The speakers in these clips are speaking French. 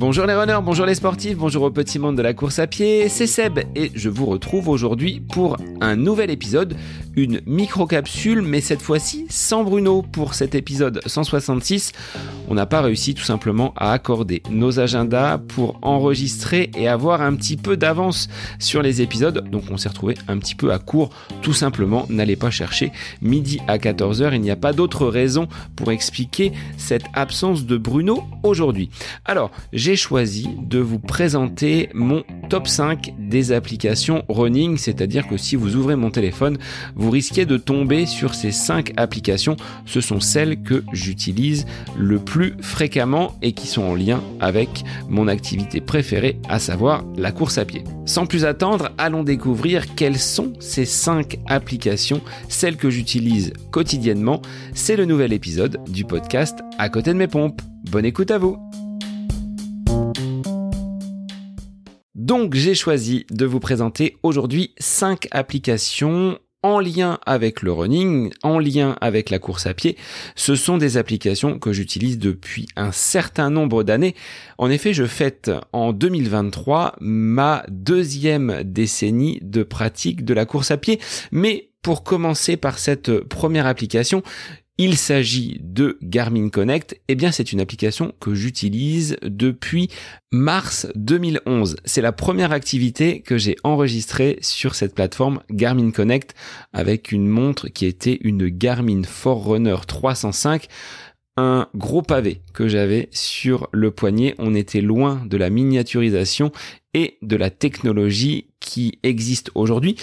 Bonjour les runners, bonjour les sportifs, bonjour au petit monde de la course à pied, c'est Seb et je vous retrouve aujourd'hui pour un nouvel épisode, une micro-capsule mais cette fois-ci sans Bruno pour cet épisode 166. On n'a pas réussi tout simplement à accorder nos agendas pour enregistrer et avoir un petit peu d'avance sur les épisodes, donc on s'est retrouvé un petit peu à court, tout simplement n'allez pas chercher midi à 14h, il n'y a pas d'autre raison pour expliquer cette absence de Bruno aujourd'hui. Alors, j'ai choisi de vous présenter mon top 5 des applications running, c'est-à-dire que si vous ouvrez mon téléphone, vous risquez de tomber sur ces 5 applications. Ce sont celles que j'utilise le plus fréquemment et qui sont en lien avec mon activité préférée, à savoir la course à pied. Sans plus attendre, allons découvrir quelles sont ces 5 applications, celles que j'utilise quotidiennement. C'est le nouvel épisode du podcast À côté de mes pompes. Bonne écoute à vous Donc j'ai choisi de vous présenter aujourd'hui 5 applications en lien avec le running, en lien avec la course à pied. Ce sont des applications que j'utilise depuis un certain nombre d'années. En effet, je fête en 2023 ma deuxième décennie de pratique de la course à pied. Mais pour commencer par cette première application, il s'agit de Garmin Connect. Eh bien, c'est une application que j'utilise depuis mars 2011. C'est la première activité que j'ai enregistrée sur cette plateforme Garmin Connect avec une montre qui était une Garmin Forerunner 305 un gros pavé que j'avais sur le poignet. On était loin de la miniaturisation et de la technologie qui existe aujourd'hui.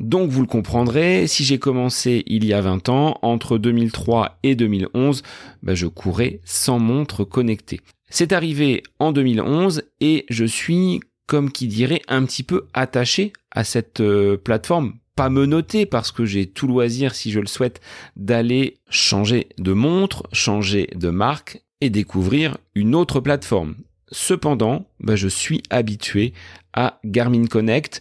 Donc vous le comprendrez, si j'ai commencé il y a 20 ans, entre 2003 et 2011, bah, je courais sans montre connectée. C'est arrivé en 2011 et je suis, comme qui dirait, un petit peu attaché à cette euh, plateforme. Pas me noter parce que j'ai tout loisir, si je le souhaite, d'aller changer de montre, changer de marque et découvrir une autre plateforme. Cependant, bah, je suis habitué à Garmin Connect,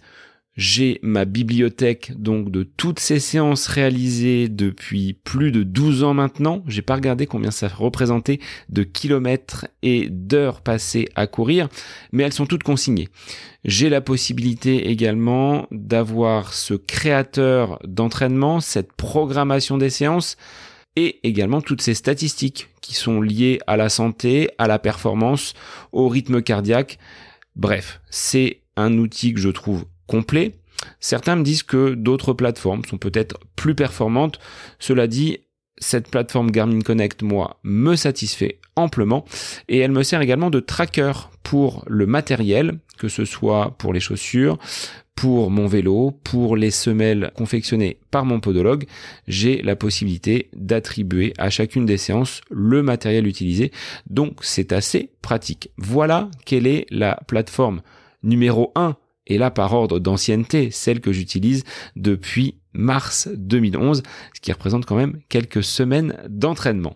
j'ai ma bibliothèque donc de toutes ces séances réalisées depuis plus de 12 ans maintenant. J'ai pas regardé combien ça représentait de kilomètres et d'heures passées à courir, mais elles sont toutes consignées. J'ai la possibilité également d'avoir ce créateur d'entraînement, cette programmation des séances et également toutes ces statistiques qui sont liées à la santé, à la performance, au rythme cardiaque. Bref, c'est un outil que je trouve complet. Certains me disent que d'autres plateformes sont peut-être plus performantes. Cela dit, cette plateforme Garmin Connect, moi, me satisfait amplement et elle me sert également de tracker pour le matériel, que ce soit pour les chaussures, pour mon vélo, pour les semelles confectionnées par mon podologue, j'ai la possibilité d'attribuer à chacune des séances le matériel utilisé. Donc c'est assez pratique. Voilà quelle est la plateforme numéro 1 et là par ordre d'ancienneté, celle que j'utilise depuis mars 2011, ce qui représente quand même quelques semaines d'entraînement.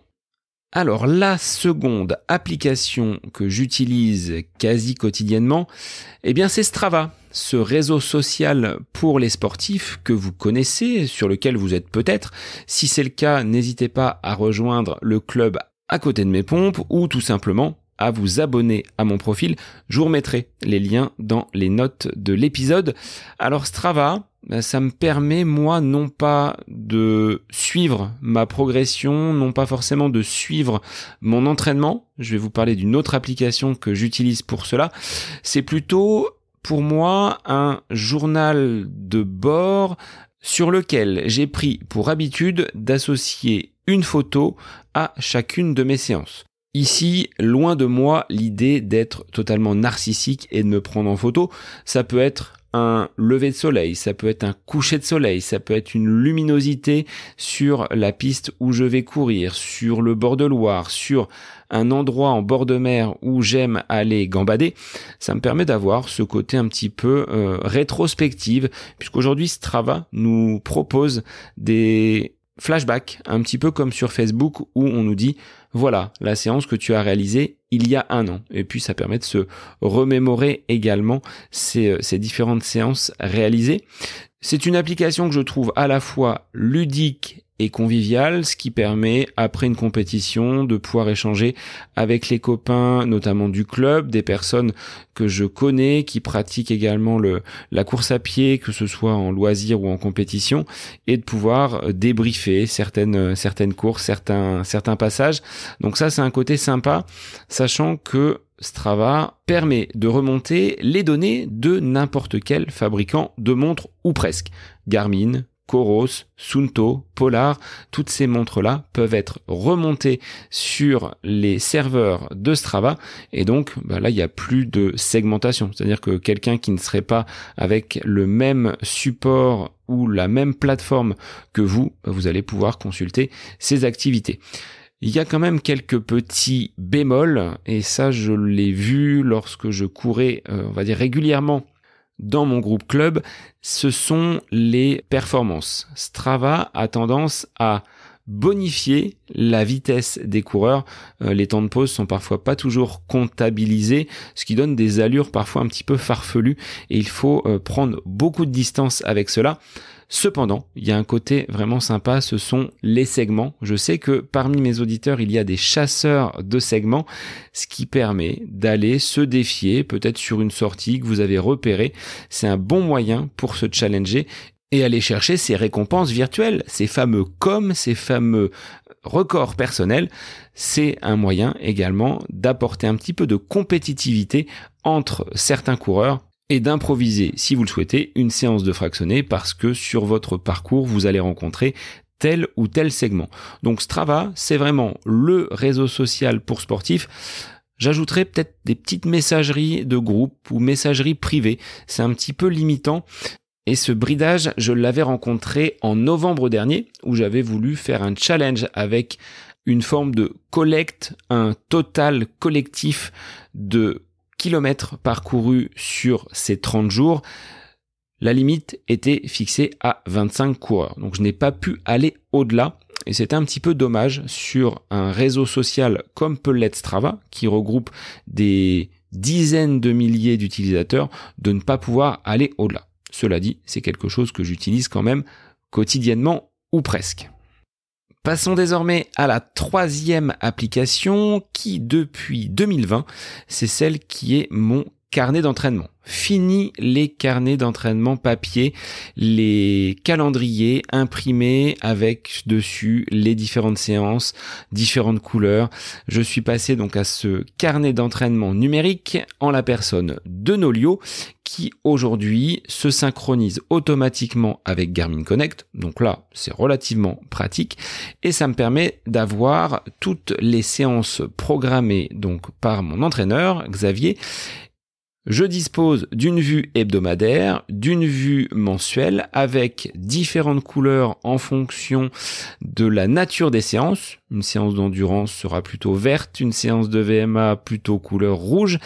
Alors la seconde application que j'utilise quasi quotidiennement, eh bien c'est Strava, ce réseau social pour les sportifs que vous connaissez, sur lequel vous êtes peut-être. Si c'est le cas, n'hésitez pas à rejoindre le club à côté de mes pompes ou tout simplement à vous abonner à mon profil. Je vous remettrai les liens dans les notes de l'épisode. Alors Strava, ben, ça me permet moi non pas de suivre ma progression, non pas forcément de suivre mon entraînement. Je vais vous parler d'une autre application que j'utilise pour cela. C'est plutôt pour moi un journal de bord sur lequel j'ai pris pour habitude d'associer une photo à chacune de mes séances. Ici, loin de moi l'idée d'être totalement narcissique et de me prendre en photo. Ça peut être un lever de soleil, ça peut être un coucher de soleil, ça peut être une luminosité sur la piste où je vais courir, sur le bord de Loire, sur un endroit en bord de mer où j'aime aller gambader. Ça me permet d'avoir ce côté un petit peu euh, rétrospective, puisqu'aujourd'hui Strava nous propose des flashbacks, un petit peu comme sur Facebook où on nous dit voilà la séance que tu as réalisée il y a un an. Et puis ça permet de se remémorer également ces, euh, ces différentes séances réalisées. C'est une application que je trouve à la fois ludique convivial, ce qui permet après une compétition de pouvoir échanger avec les copains, notamment du club, des personnes que je connais qui pratiquent également le la course à pied, que ce soit en loisir ou en compétition, et de pouvoir débriefer certaines certaines courses, certains certains passages. Donc ça c'est un côté sympa, sachant que Strava permet de remonter les données de n'importe quel fabricant de montres ou presque. Garmin, Coros, Sunto, Polar, toutes ces montres-là peuvent être remontées sur les serveurs de Strava et donc bah là il n'y a plus de segmentation, c'est-à-dire que quelqu'un qui ne serait pas avec le même support ou la même plateforme que vous, bah, vous allez pouvoir consulter ces activités. Il y a quand même quelques petits bémols, et ça je l'ai vu lorsque je courais, euh, on va dire régulièrement dans mon groupe club, ce sont les performances. Strava a tendance à bonifier la vitesse des coureurs. Euh, les temps de pause sont parfois pas toujours comptabilisés, ce qui donne des allures parfois un petit peu farfelues et il faut euh, prendre beaucoup de distance avec cela. Cependant, il y a un côté vraiment sympa, ce sont les segments. Je sais que parmi mes auditeurs, il y a des chasseurs de segments, ce qui permet d'aller se défier peut-être sur une sortie que vous avez repérée. C'est un bon moyen pour se challenger et aller chercher ces récompenses virtuelles, ces fameux coms, ces fameux records personnels. C'est un moyen également d'apporter un petit peu de compétitivité entre certains coureurs et d'improviser, si vous le souhaitez, une séance de fractionné parce que sur votre parcours, vous allez rencontrer tel ou tel segment. Donc Strava, c'est vraiment le réseau social pour sportifs. J'ajouterai peut-être des petites messageries de groupe ou messageries privées. C'est un petit peu limitant. Et ce bridage, je l'avais rencontré en novembre dernier, où j'avais voulu faire un challenge avec une forme de collecte, un total collectif de kilomètres parcourus sur ces 30 jours, la limite était fixée à 25 coureurs. Donc je n'ai pas pu aller au-delà. Et c'était un petit peu dommage sur un réseau social comme peut l'être Strava, qui regroupe des dizaines de milliers d'utilisateurs, de ne pas pouvoir aller au-delà. Cela dit, c'est quelque chose que j'utilise quand même quotidiennement ou presque. Passons désormais à la troisième application qui, depuis 2020, c'est celle qui est mon carnet d'entraînement. Fini les carnets d'entraînement papier, les calendriers imprimés avec dessus les différentes séances, différentes couleurs. Je suis passé donc à ce carnet d'entraînement numérique en la personne de Nolio qui aujourd'hui se synchronise automatiquement avec Garmin Connect. Donc là, c'est relativement pratique et ça me permet d'avoir toutes les séances programmées donc par mon entraîneur Xavier je dispose d'une vue hebdomadaire, d'une vue mensuelle avec différentes couleurs en fonction de la nature des séances. Une séance d'endurance sera plutôt verte, une séance de VMA plutôt couleur rouge.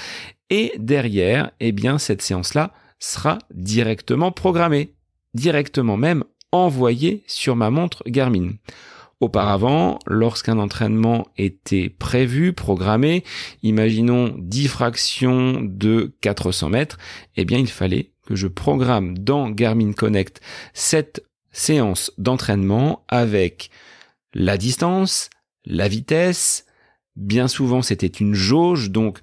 Et derrière, eh bien, cette séance-là sera directement programmée, directement même envoyée sur ma montre Garmin. Auparavant, lorsqu'un entraînement était prévu, programmé, imaginons 10 fractions de 400 mètres, eh bien il fallait que je programme dans Garmin Connect cette séance d'entraînement avec la distance, la vitesse, bien souvent c'était une jauge, donc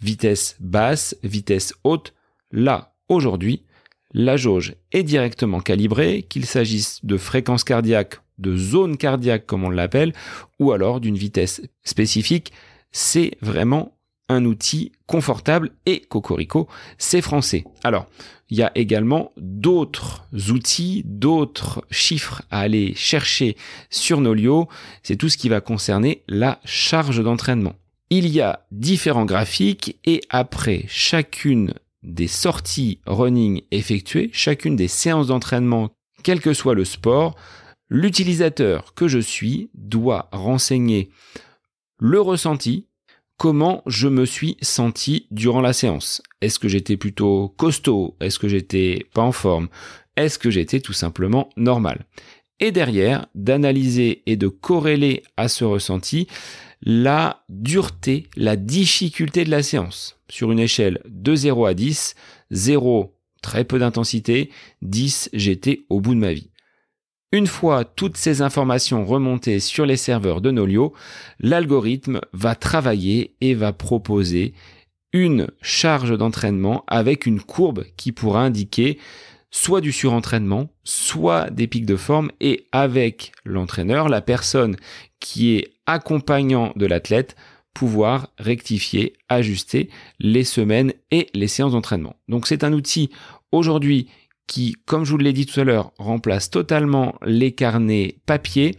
vitesse basse, vitesse haute. Là, aujourd'hui, la jauge est directement calibrée, qu'il s'agisse de fréquence cardiaque de zone cardiaque comme on l'appelle, ou alors d'une vitesse spécifique, c'est vraiment un outil confortable et cocorico, c'est français. Alors, il y a également d'autres outils, d'autres chiffres à aller chercher sur Nolio, c'est tout ce qui va concerner la charge d'entraînement. Il y a différents graphiques et après chacune des sorties running effectuées, chacune des séances d'entraînement, quel que soit le sport, L'utilisateur que je suis doit renseigner le ressenti, comment je me suis senti durant la séance. Est-ce que j'étais plutôt costaud? Est-ce que j'étais pas en forme? Est-ce que j'étais tout simplement normal? Et derrière, d'analyser et de corréler à ce ressenti la dureté, la difficulté de la séance. Sur une échelle de 0 à 10, 0 très peu d'intensité, 10 j'étais au bout de ma vie. Une fois toutes ces informations remontées sur les serveurs de Nolio, l'algorithme va travailler et va proposer une charge d'entraînement avec une courbe qui pourra indiquer soit du surentraînement, soit des pics de forme et avec l'entraîneur, la personne qui est accompagnant de l'athlète, pouvoir rectifier, ajuster les semaines et les séances d'entraînement. Donc c'est un outil aujourd'hui qui, comme je vous l'ai dit tout à l'heure, remplace totalement les carnets papier.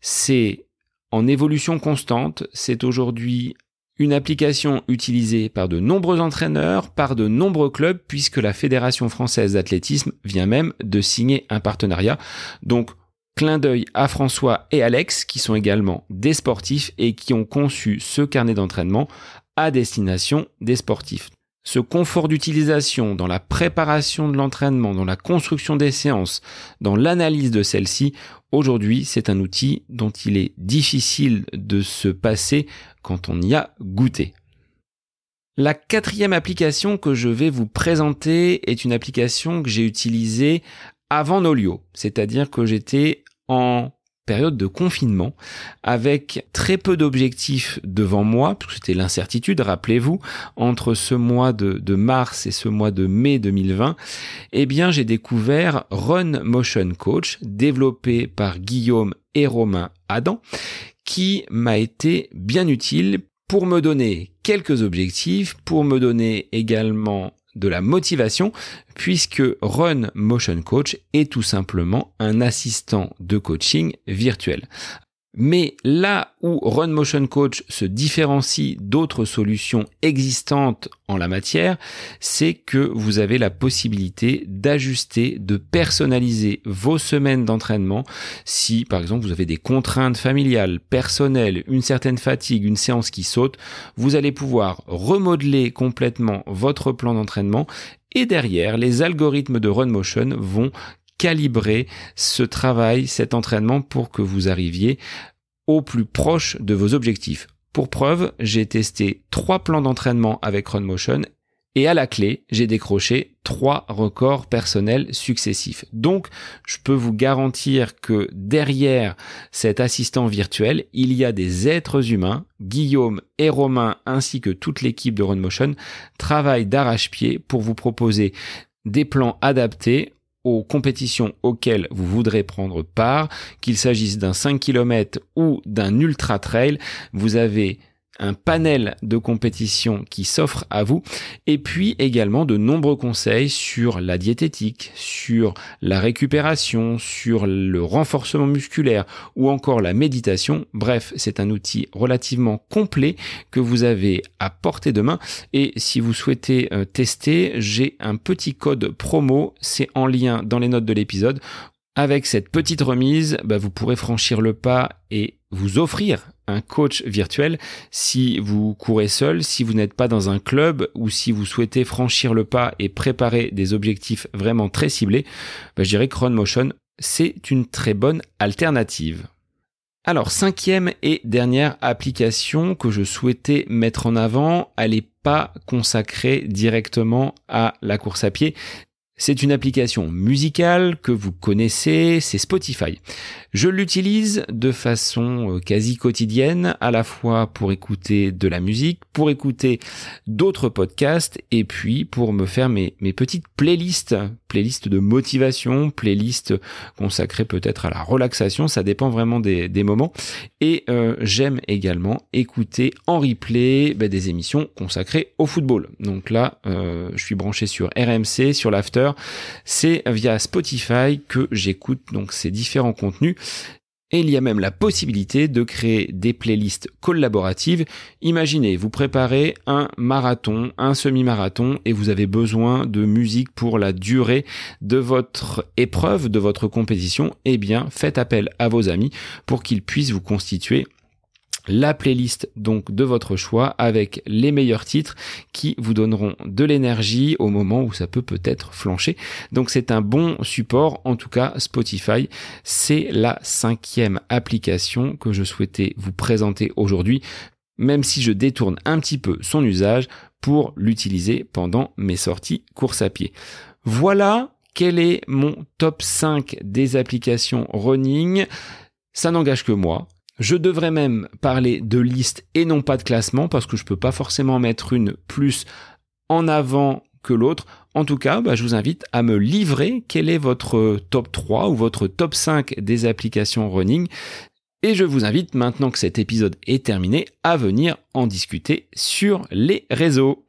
C'est en évolution constante. C'est aujourd'hui une application utilisée par de nombreux entraîneurs, par de nombreux clubs, puisque la Fédération française d'athlétisme vient même de signer un partenariat. Donc, clin d'œil à François et Alex, qui sont également des sportifs et qui ont conçu ce carnet d'entraînement à destination des sportifs. Ce confort d'utilisation dans la préparation de l'entraînement, dans la construction des séances, dans l'analyse de celles-ci, aujourd'hui c'est un outil dont il est difficile de se passer quand on y a goûté. La quatrième application que je vais vous présenter est une application que j'ai utilisée avant Nolio, c'est-à-dire que j'étais en période de confinement avec très peu d'objectifs devant moi, c'était l'incertitude, rappelez-vous, entre ce mois de, mars et ce mois de mai 2020, eh bien j'ai découvert Run Motion Coach, développé par Guillaume et Romain Adam, qui m'a été bien utile pour me donner quelques objectifs, pour me donner également de la motivation puisque Run Motion Coach est tout simplement un assistant de coaching virtuel. Mais là où Run Motion Coach se différencie d'autres solutions existantes en la matière, c'est que vous avez la possibilité d'ajuster, de personnaliser vos semaines d'entraînement. Si par exemple vous avez des contraintes familiales, personnelles, une certaine fatigue, une séance qui saute, vous allez pouvoir remodeler complètement votre plan d'entraînement. Et derrière, les algorithmes de Run Motion vont calibrer ce travail, cet entraînement pour que vous arriviez au plus proche de vos objectifs. Pour preuve, j'ai testé trois plans d'entraînement avec RunMotion et à la clé, j'ai décroché trois records personnels successifs. Donc, je peux vous garantir que derrière cet assistant virtuel, il y a des êtres humains. Guillaume et Romain ainsi que toute l'équipe de RunMotion travaillent d'arrache-pied pour vous proposer des plans adaptés aux compétitions auxquelles vous voudrez prendre part, qu'il s'agisse d'un 5 km ou d'un ultra trail, vous avez un panel de compétitions qui s'offre à vous et puis également de nombreux conseils sur la diététique, sur la récupération, sur le renforcement musculaire ou encore la méditation. Bref, c'est un outil relativement complet que vous avez à portée de main et si vous souhaitez euh, tester, j'ai un petit code promo, c'est en lien dans les notes de l'épisode. Avec cette petite remise, bah, vous pourrez franchir le pas et vous offrir coach virtuel si vous courez seul, si vous n'êtes pas dans un club ou si vous souhaitez franchir le pas et préparer des objectifs vraiment très ciblés, bah, je dirais que Motion, c'est une très bonne alternative. Alors, cinquième et dernière application que je souhaitais mettre en avant, elle n'est pas consacrée directement à la course à pied, c'est une application musicale que vous connaissez, c'est Spotify. Je l'utilise de façon euh, quasi quotidienne, à la fois pour écouter de la musique, pour écouter d'autres podcasts, et puis pour me faire mes, petites playlists, playlists de motivation, playlists consacrées peut-être à la relaxation, ça dépend vraiment des, moments. Et euh, j'aime également écouter en replay bah, des émissions consacrées au football. Donc là, euh, je suis branché sur RMC, sur l'After, c'est via Spotify que j'écoute donc ces différents contenus. Et il y a même la possibilité de créer des playlists collaboratives. Imaginez, vous préparez un marathon, un semi-marathon, et vous avez besoin de musique pour la durée de votre épreuve, de votre compétition. Eh bien, faites appel à vos amis pour qu'ils puissent vous constituer la playlist donc de votre choix avec les meilleurs titres qui vous donneront de l'énergie au moment où ça peut peut-être flancher. Donc c'est un bon support, en tout cas Spotify, c'est la cinquième application que je souhaitais vous présenter aujourd'hui, même si je détourne un petit peu son usage pour l'utiliser pendant mes sorties course à pied. Voilà quel est mon top 5 des applications running. Ça n'engage que moi. Je devrais même parler de liste et non pas de classement parce que je peux pas forcément mettre une plus en avant que l'autre. En tout cas, bah, je vous invite à me livrer quel est votre top 3 ou votre top 5 des applications running. Et je vous invite, maintenant que cet épisode est terminé, à venir en discuter sur les réseaux.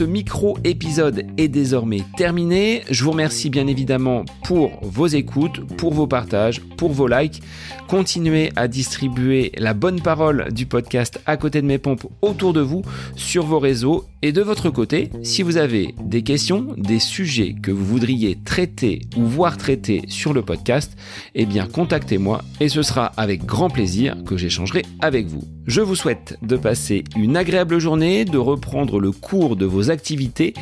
Ce micro-épisode est désormais terminé. Je vous remercie bien évidemment pour vos écoutes, pour vos partages, pour vos likes. Continuez à distribuer la bonne parole du podcast à côté de mes pompes autour de vous, sur vos réseaux. Et de votre côté, si vous avez des questions, des sujets que vous voudriez traiter ou voir traiter sur le podcast, eh bien contactez-moi et ce sera avec grand plaisir que j'échangerai avec vous. Je vous souhaite de passer une agréable journée, de reprendre le cours de activités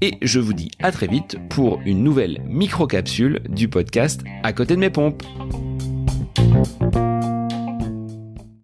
et je vous dis à très vite pour une nouvelle micro-capsule du podcast à côté de mes pompes.